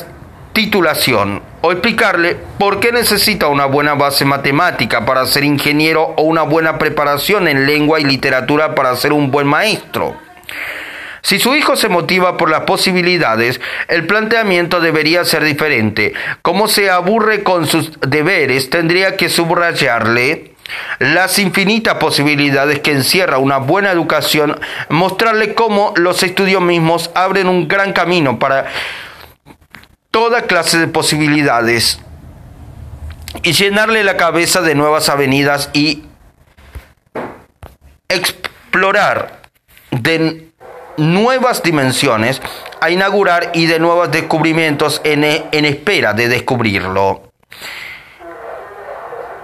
titulación o explicarle por qué necesita una buena base matemática para ser ingeniero o una buena preparación en lengua y literatura para ser un buen maestro. Si su hijo se motiva por las posibilidades, el planteamiento debería ser diferente. Como se aburre con sus deberes, tendría que subrayarle las infinitas posibilidades que encierra una buena educación, mostrarle cómo los estudios mismos abren un gran camino para toda clase de posibilidades y llenarle la cabeza de nuevas avenidas y explorar de nuevas dimensiones a inaugurar y de nuevos descubrimientos en, en espera de descubrirlo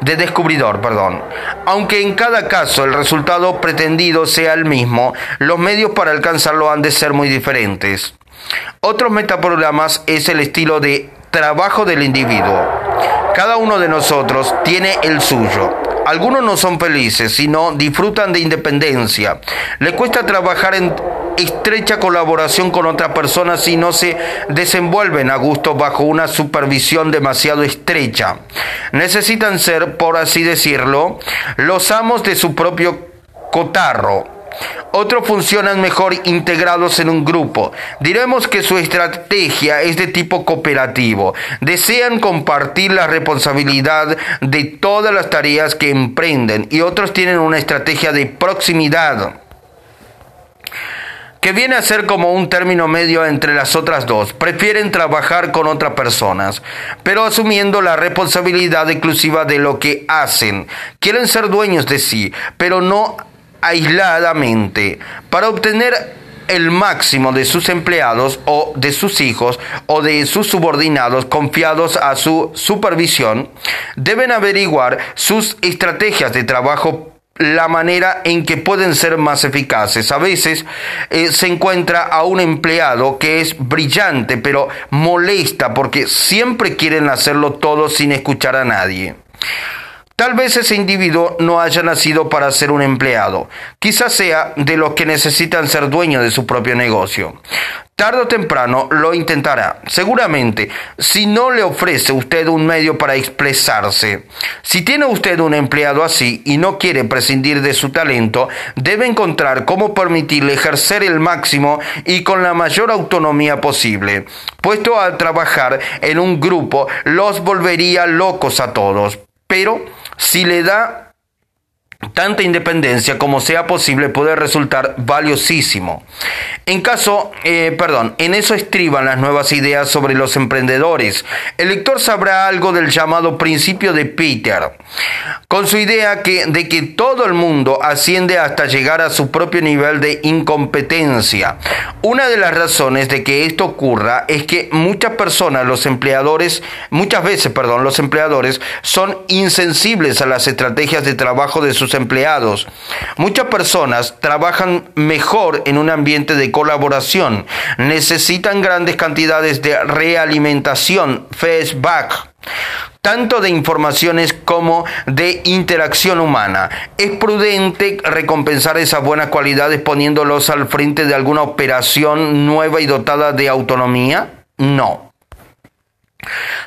de descubridor, perdón. Aunque en cada caso el resultado pretendido sea el mismo, los medios para alcanzarlo han de ser muy diferentes. Otros metaprogramas es el estilo de trabajo del individuo. Cada uno de nosotros tiene el suyo. Algunos no son felices, sino disfrutan de independencia. Le cuesta trabajar en estrecha colaboración con otras personas y no se desenvuelven a gusto bajo una supervisión demasiado estrecha. Necesitan ser, por así decirlo, los amos de su propio cotarro otros funcionan mejor integrados en un grupo. Diremos que su estrategia es de tipo cooperativo. Desean compartir la responsabilidad de todas las tareas que emprenden y otros tienen una estrategia de proximidad que viene a ser como un término medio entre las otras dos. Prefieren trabajar con otras personas, pero asumiendo la responsabilidad exclusiva de lo que hacen. Quieren ser dueños de sí, pero no aisladamente. Para obtener el máximo de sus empleados o de sus hijos o de sus subordinados confiados a su supervisión, deben averiguar sus estrategias de trabajo la manera en que pueden ser más eficaces. A veces eh, se encuentra a un empleado que es brillante, pero molesta porque siempre quieren hacerlo todo sin escuchar a nadie. Tal vez ese individuo no haya nacido para ser un empleado, quizás sea de los que necesitan ser dueños de su propio negocio. Tardo o temprano lo intentará, seguramente, si no le ofrece usted un medio para expresarse. Si tiene usted un empleado así y no quiere prescindir de su talento, debe encontrar cómo permitirle ejercer el máximo y con la mayor autonomía posible. Puesto a trabajar en un grupo, los volvería locos a todos. Pero si le da tanta independencia como sea posible puede resultar valiosísimo. En caso, eh, perdón, en eso estriban las nuevas ideas sobre los emprendedores. El lector sabrá algo del llamado principio de Peter, con su idea que, de que todo el mundo asciende hasta llegar a su propio nivel de incompetencia. Una de las razones de que esto ocurra es que muchas personas, los empleadores, muchas veces, perdón, los empleadores son insensibles a las estrategias de trabajo de sus empleados. Muchas personas trabajan mejor en un ambiente de colaboración, necesitan grandes cantidades de realimentación, feedback tanto de informaciones como de interacción humana. ¿Es prudente recompensar esas buenas cualidades poniéndolos al frente de alguna operación nueva y dotada de autonomía? No.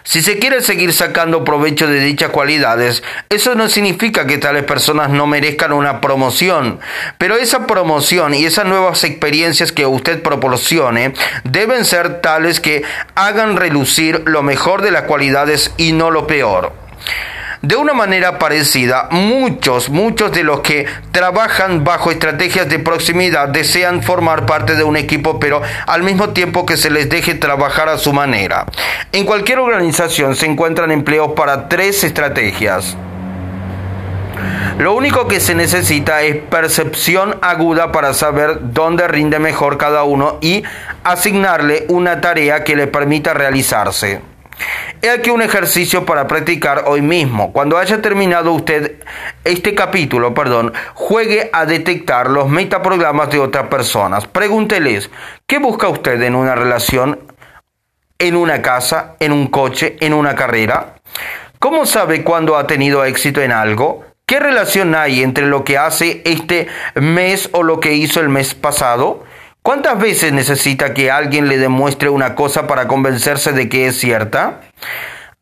Si se quiere seguir sacando provecho de dichas cualidades, eso no significa que tales personas no merezcan una promoción, pero esa promoción y esas nuevas experiencias que usted proporcione deben ser tales que hagan relucir lo mejor de las cualidades y no lo peor. De una manera parecida, muchos, muchos de los que trabajan bajo estrategias de proximidad desean formar parte de un equipo, pero al mismo tiempo que se les deje trabajar a su manera. En cualquier organización se encuentran empleos para tres estrategias. Lo único que se necesita es percepción aguda para saber dónde rinde mejor cada uno y asignarle una tarea que le permita realizarse. He aquí un ejercicio para practicar hoy mismo. Cuando haya terminado usted este capítulo, perdón, juegue a detectar los metaprogramas de otras personas. Pregúnteles, ¿qué busca usted en una relación, en una casa, en un coche, en una carrera? ¿Cómo sabe cuándo ha tenido éxito en algo? ¿Qué relación hay entre lo que hace este mes o lo que hizo el mes pasado? ¿Cuántas veces necesita que alguien le demuestre una cosa para convencerse de que es cierta?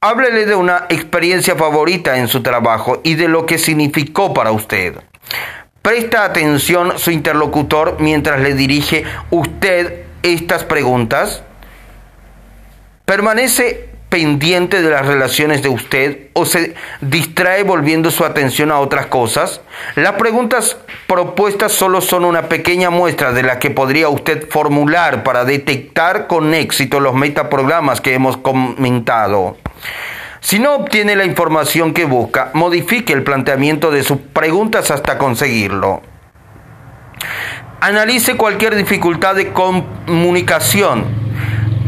Háblele de una experiencia favorita en su trabajo y de lo que significó para usted. Presta atención su interlocutor mientras le dirige usted estas preguntas. Permanece pendiente de las relaciones de usted o se distrae volviendo su atención a otras cosas? Las preguntas propuestas solo son una pequeña muestra de la que podría usted formular para detectar con éxito los metaprogramas que hemos comentado. Si no obtiene la información que busca, modifique el planteamiento de sus preguntas hasta conseguirlo. Analice cualquier dificultad de comunicación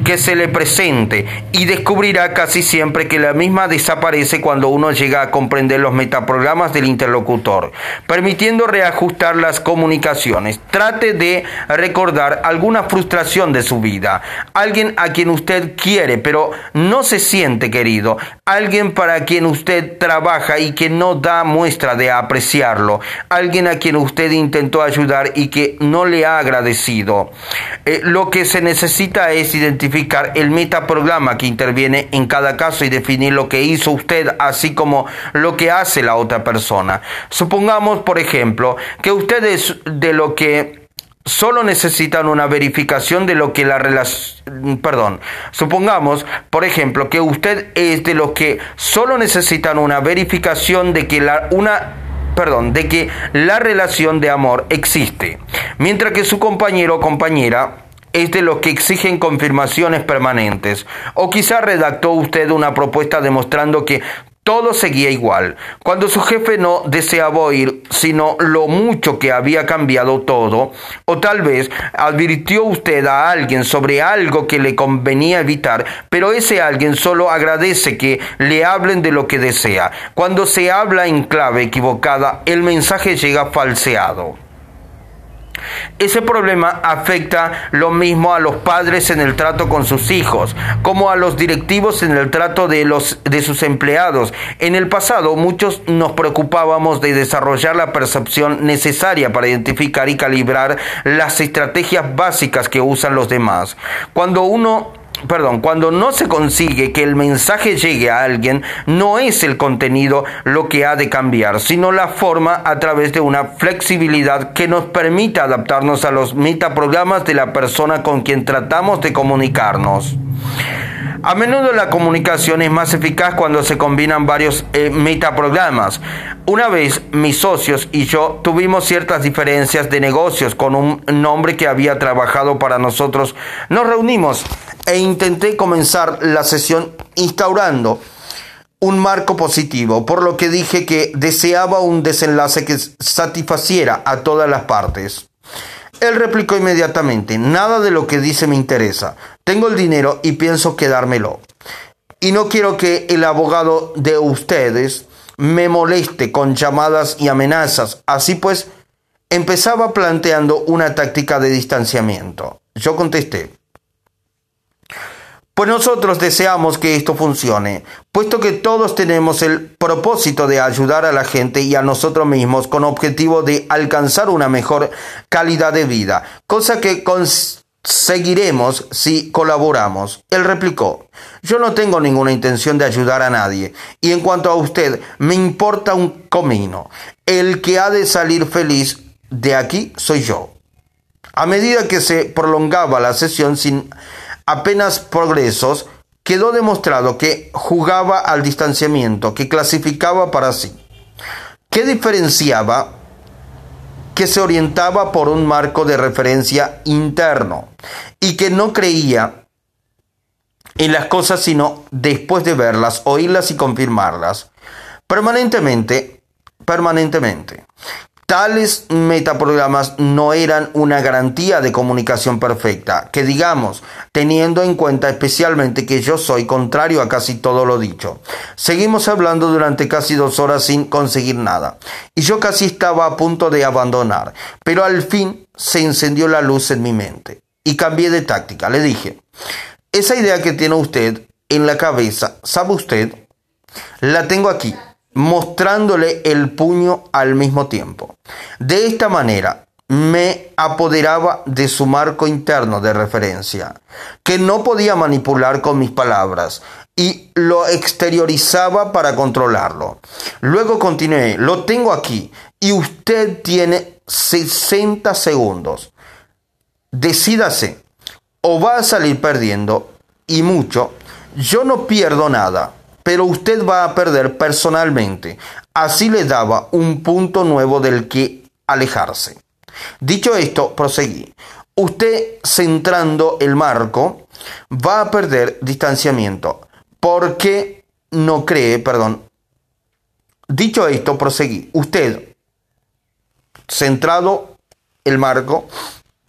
que se le presente y descubrirá casi siempre que la misma desaparece cuando uno llega a comprender los metaprogramas del interlocutor, permitiendo reajustar las comunicaciones. Trate de recordar alguna frustración de su vida, alguien a quien usted quiere pero no se siente querido, alguien para quien usted trabaja y que no da muestra de apreciarlo, alguien a quien usted intentó ayudar y que no le ha agradecido. Eh, lo que se necesita es identificar el metaprograma que interviene en cada caso y definir lo que hizo usted, así como lo que hace la otra persona. Supongamos, por ejemplo, que ustedes de lo que solo necesitan una verificación de lo que la relación, perdón, supongamos, por ejemplo, que usted es de los que solo necesitan una verificación de que la, una perdón, de que la relación de amor existe, mientras que su compañero o compañera es de los que exigen confirmaciones permanentes. O quizá redactó usted una propuesta demostrando que todo seguía igual. Cuando su jefe no deseaba oír sino lo mucho que había cambiado todo, o tal vez advirtió usted a alguien sobre algo que le convenía evitar, pero ese alguien solo agradece que le hablen de lo que desea. Cuando se habla en clave equivocada, el mensaje llega falseado. Ese problema afecta lo mismo a los padres en el trato con sus hijos, como a los directivos en el trato de, los, de sus empleados. En el pasado muchos nos preocupábamos de desarrollar la percepción necesaria para identificar y calibrar las estrategias básicas que usan los demás. Cuando uno perdón, cuando no se consigue que el mensaje llegue a alguien, no es el contenido lo que ha de cambiar, sino la forma a través de una flexibilidad que nos permita adaptarnos a los metaprogramas de la persona con quien tratamos de comunicarnos. A menudo la comunicación es más eficaz cuando se combinan varios eh, metaprogramas. Una vez mis socios y yo tuvimos ciertas diferencias de negocios con un nombre que había trabajado para nosotros. Nos reunimos e intenté comenzar la sesión instaurando un marco positivo, por lo que dije que deseaba un desenlace que satisfaciera a todas las partes. Él replicó inmediatamente, nada de lo que dice me interesa. Tengo el dinero y pienso quedármelo. Y no quiero que el abogado de ustedes me moleste con llamadas y amenazas. Así pues, empezaba planteando una táctica de distanciamiento. Yo contesté, pues nosotros deseamos que esto funcione, puesto que todos tenemos el propósito de ayudar a la gente y a nosotros mismos con objetivo de alcanzar una mejor calidad de vida, cosa que conseguiremos si colaboramos. Él replicó, yo no tengo ninguna intención de ayudar a nadie, y en cuanto a usted, me importa un comino. El que ha de salir feliz de aquí soy yo. A medida que se prolongaba la sesión sin apenas progresos, quedó demostrado que jugaba al distanciamiento, que clasificaba para sí, que diferenciaba, que se orientaba por un marco de referencia interno y que no creía en las cosas sino después de verlas, oírlas y confirmarlas. Permanentemente, permanentemente. Tales metaprogramas no eran una garantía de comunicación perfecta, que digamos, teniendo en cuenta especialmente que yo soy contrario a casi todo lo dicho. Seguimos hablando durante casi dos horas sin conseguir nada, y yo casi estaba a punto de abandonar, pero al fin se encendió la luz en mi mente, y cambié de táctica. Le dije, esa idea que tiene usted en la cabeza, ¿sabe usted? La tengo aquí mostrándole el puño al mismo tiempo. De esta manera me apoderaba de su marco interno de referencia, que no podía manipular con mis palabras, y lo exteriorizaba para controlarlo. Luego continué, lo tengo aquí, y usted tiene 60 segundos. Decídase, o va a salir perdiendo, y mucho, yo no pierdo nada pero usted va a perder personalmente. Así le daba un punto nuevo del que alejarse. Dicho esto, proseguí. Usted centrando el marco va a perder distanciamiento. porque no cree, perdón? Dicho esto, proseguí. Usted centrado el marco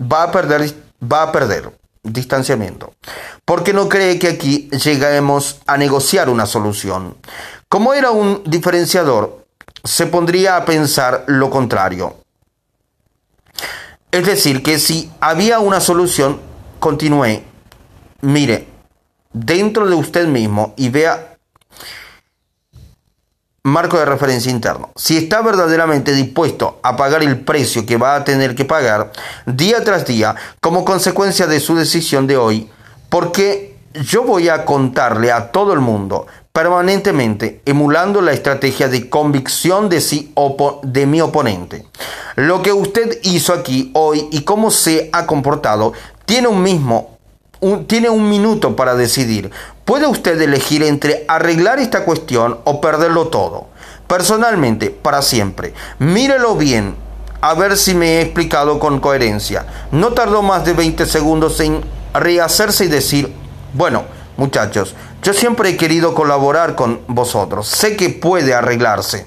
va a perder, va a perder distanciamiento, porque no cree que aquí lleguemos a negociar una solución. Como era un diferenciador, se pondría a pensar lo contrario. Es decir, que si había una solución, continúe, mire, dentro de usted mismo y vea marco de referencia interno. Si está verdaderamente dispuesto a pagar el precio que va a tener que pagar día tras día como consecuencia de su decisión de hoy, porque yo voy a contarle a todo el mundo permanentemente emulando la estrategia de convicción de, sí de mi oponente. Lo que usted hizo aquí hoy y cómo se ha comportado tiene un mismo tiene un minuto para decidir. Puede usted elegir entre arreglar esta cuestión o perderlo todo. personalmente, para siempre. Mírelo bien, a ver si me he explicado con coherencia. No tardó más de 20 segundos en rehacerse y decir, bueno, muchachos, yo siempre he querido colaborar con vosotros, sé que puede arreglarse.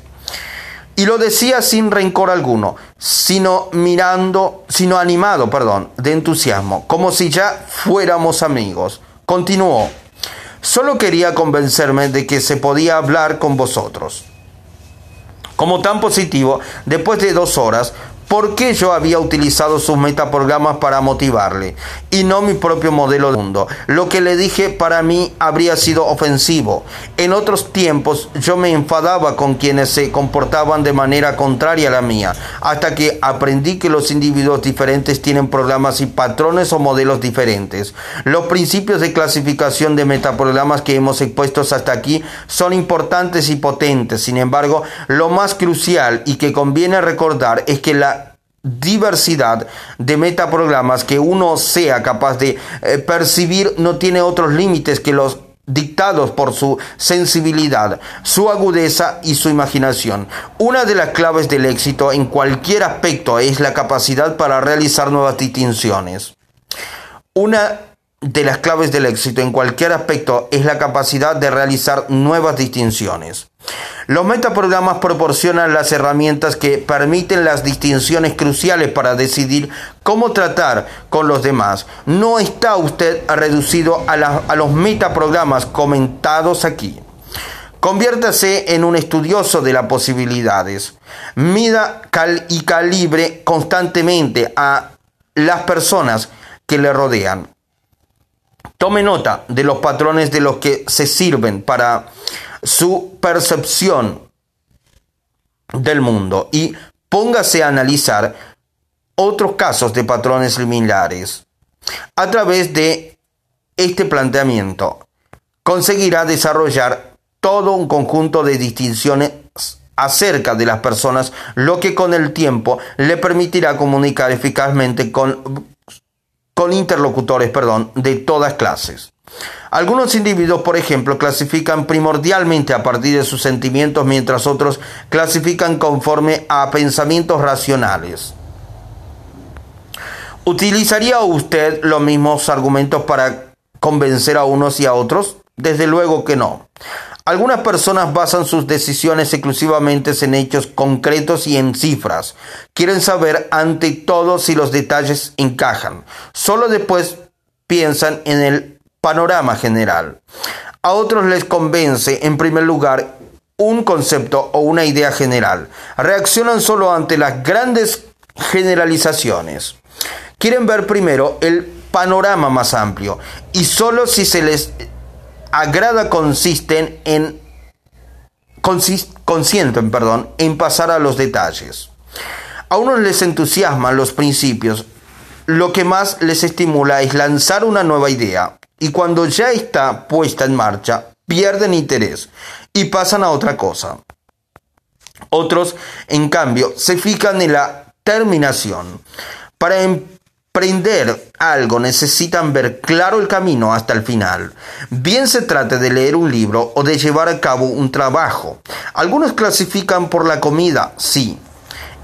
Y lo decía sin rencor alguno, sino mirando, sino animado, perdón, de entusiasmo, como si ya fuéramos amigos. Continuó, solo quería convencerme de que se podía hablar con vosotros. Como tan positivo, después de dos horas, por qué yo había utilizado sus metaprogramas para motivarle y no mi propio modelo de mundo. Lo que le dije para mí habría sido ofensivo. En otros tiempos yo me enfadaba con quienes se comportaban de manera contraria a la mía, hasta que aprendí que los individuos diferentes tienen programas y patrones o modelos diferentes. Los principios de clasificación de metaprogramas que hemos expuesto hasta aquí son importantes y potentes. Sin embargo, lo más crucial y que conviene recordar es que la diversidad de metaprogramas que uno sea capaz de eh, percibir no tiene otros límites que los dictados por su sensibilidad, su agudeza y su imaginación. Una de las claves del éxito en cualquier aspecto es la capacidad para realizar nuevas distinciones. Una de las claves del éxito en cualquier aspecto es la capacidad de realizar nuevas distinciones. Los metaprogramas proporcionan las herramientas que permiten las distinciones cruciales para decidir cómo tratar con los demás. No está usted reducido a, los metaprogramas comentados aquí. Conviértase en un estudioso de las posibilidades. Mida y calibre constantemente a las personas que le rodean. Tome nota de los patrones de los que se sirven para su percepción del mundo y póngase a analizar otros casos de patrones similares. A través de este planteamiento, conseguirá desarrollar todo un conjunto de distinciones acerca de las personas, lo que con el tiempo le permitirá comunicar eficazmente con con interlocutores, perdón, de todas clases. Algunos individuos, por ejemplo, clasifican primordialmente a partir de sus sentimientos, mientras otros clasifican conforme a pensamientos racionales. ¿Utilizaría usted los mismos argumentos para convencer a unos y a otros? Desde luego que no. Algunas personas basan sus decisiones exclusivamente en hechos concretos y en cifras. Quieren saber ante todo si los detalles encajan. Solo después piensan en el panorama general. A otros les convence, en primer lugar, un concepto o una idea general. Reaccionan solo ante las grandes generalizaciones. Quieren ver primero el panorama más amplio y solo si se les agrada consisten en consienten, perdón, en pasar a los detalles. A unos les entusiasman los principios, lo que más les estimula es lanzar una nueva idea y cuando ya está puesta en marcha, pierden interés y pasan a otra cosa. Otros, en cambio, se fijan en la terminación. Para em- Prender algo necesitan ver claro el camino hasta el final. Bien se trate de leer un libro o de llevar a cabo un trabajo. Algunos clasifican por la comida, sí.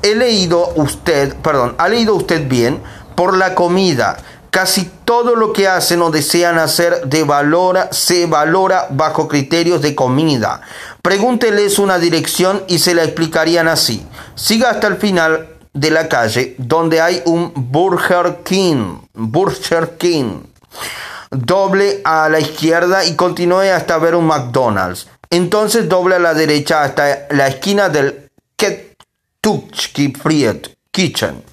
He leído usted, perdón, ha leído usted bien por la comida. Casi todo lo que hacen o desean hacer de valora, se valora bajo criterios de comida. Pregúnteles una dirección y se la explicarían así. Siga hasta el final de la calle donde hay un Burger King. Burger King. Doble a la izquierda y continúe hasta ver un McDonald's. Entonces doble a la derecha hasta la esquina del Kentucky Fried Kitchen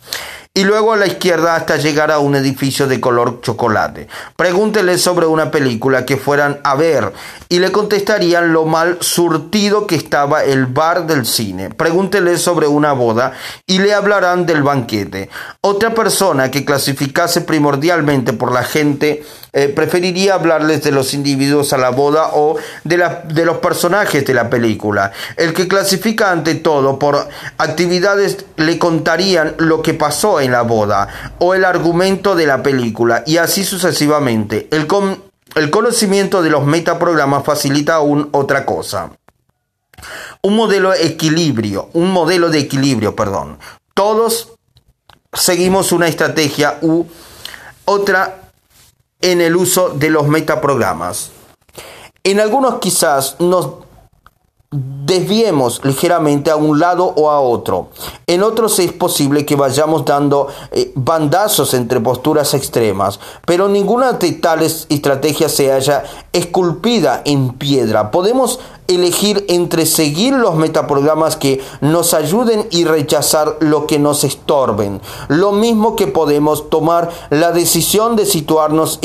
y luego a la izquierda hasta llegar a un edificio de color chocolate. Pregúntele sobre una película que fueran a ver y le contestarían lo mal surtido que estaba el bar del cine. Pregúntele sobre una boda y le hablarán del banquete. Otra persona que clasificase primordialmente por la gente eh, preferiría hablarles de los individuos a la boda o de, la, de los personajes de la película. El que clasifica ante todo por actividades le contarían lo que pasó en la boda o el argumento de la película y así sucesivamente. El, el conocimiento de los metaprogramas facilita aún otra cosa. un modelo de equilibrio, un modelo de equilibrio, perdón. Todos seguimos una estrategia u otra en el uso de los metaprogramas. En algunos quizás nos desviemos ligeramente a un lado o a otro. En otros es posible que vayamos dando eh, bandazos entre posturas extremas, pero ninguna de tales estrategias se haya esculpida en piedra. Podemos elegir entre seguir los metaprogramas que nos ayuden y rechazar lo que nos estorben. Lo mismo que podemos tomar la decisión de situarnos